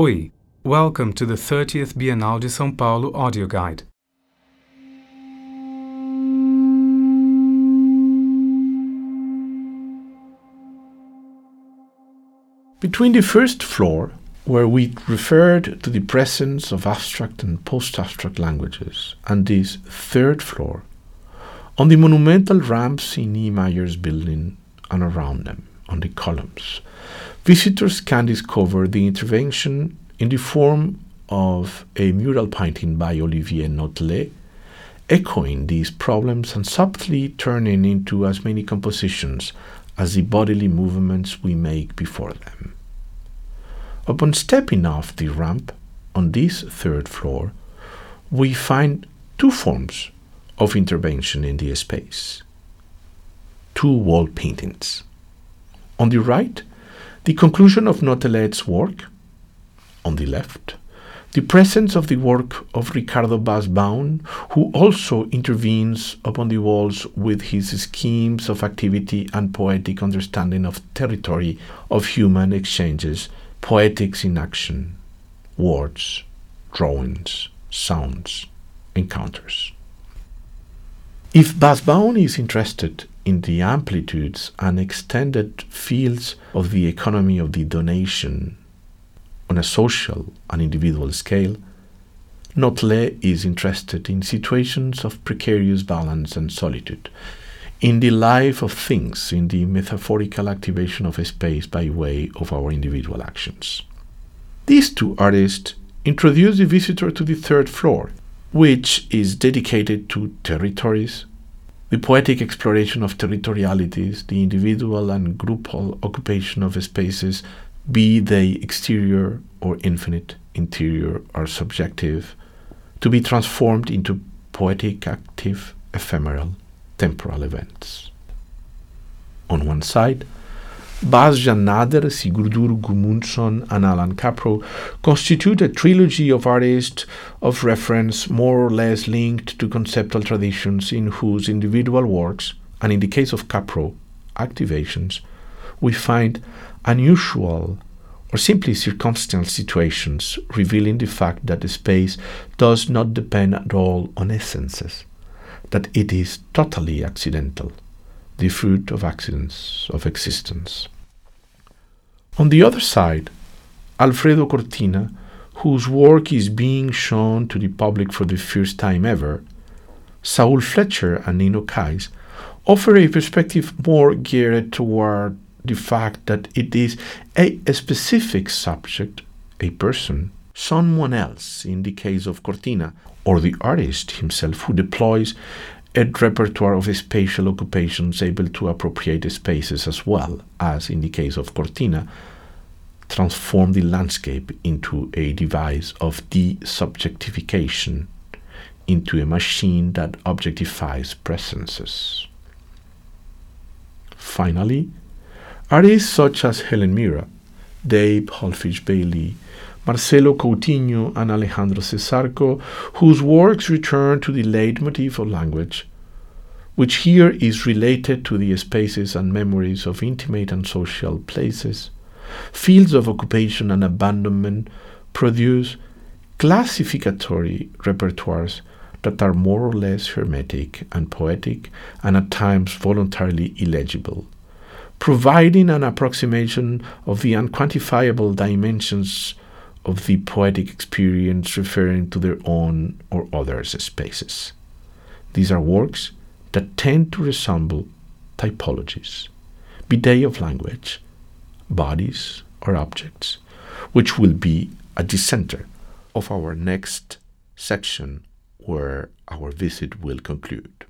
Oi, welcome to the 30th Bienal de São Paulo audio guide. Between the first floor, where we referred to the presence of abstract and post abstract languages, and this third floor, on the monumental ramps in Niemeyer's building and around them, on the columns, visitors can discover the intervention in the form of a mural painting by Olivier Nottellet, echoing these problems and subtly turning into as many compositions as the bodily movements we make before them. Upon stepping off the ramp on this third floor, we find two forms of intervention in the space two wall paintings. On the right, the conclusion of Nottellet's work. On the left, the presence of the work of Ricardo Basbaum, who also intervenes upon the walls with his schemes of activity and poetic understanding of territory, of human exchanges, poetics in action, words, drawings, sounds, encounters. If Bas Baun is interested in the amplitudes and extended fields of the economy of the donation on a social and individual scale, Nottellet is interested in situations of precarious balance and solitude, in the life of things, in the metaphorical activation of a space by way of our individual actions. These two artists introduce the visitor to the third floor, which is dedicated to territories, the poetic exploration of territorialities, the individual and groupal occupation of spaces be they exterior or infinite, interior or subjective, to be transformed into poetic, active, ephemeral, temporal events. On one side, Bas Jan Ader, Sigurdur Gudmundsson, and Allan Kaprow constitute a trilogy of artists of reference more or less linked to conceptual traditions in whose individual works, and in the case of Kaprow, activations, we find unusual or simply circumstantial situations revealing the fact that the space does not depend at all on essences, that it is totally accidental, the fruit of accidents of existence. On the other side, Alfredo Cortina, whose work is being shown to the public for the first time ever, Saul Fletcher and Nino Cais offer a perspective more geared toward the fact that it is a, a, specific subject, a person, someone else, in the case of Cortina, or the artist himself who deploys a repertoire of spatial occupations able to appropriate spaces as well as, in the case of Cortina, transform the landscape into a device of desubjectification, into a machine that objectifies presences. Finally, Artists such as Helen Mirra, Dave Hullfish Bailey, Marcelo Coutinho, and Alejandro Cesarco, whose works return to the leitmotif of language, which here is related to the spaces and memories of intimate and social places, fields of occupation and abandonment, produce classificatory repertoires that are more or less hermetic and poetic and at times voluntarily illegible providing an approximation of the unquantifiable dimensions of the poetic experience referring to their own or others' spaces. These are works that tend to resemble typologies, be they of language, bodies, or objects, which will be at the center of our next section where our visit will conclude.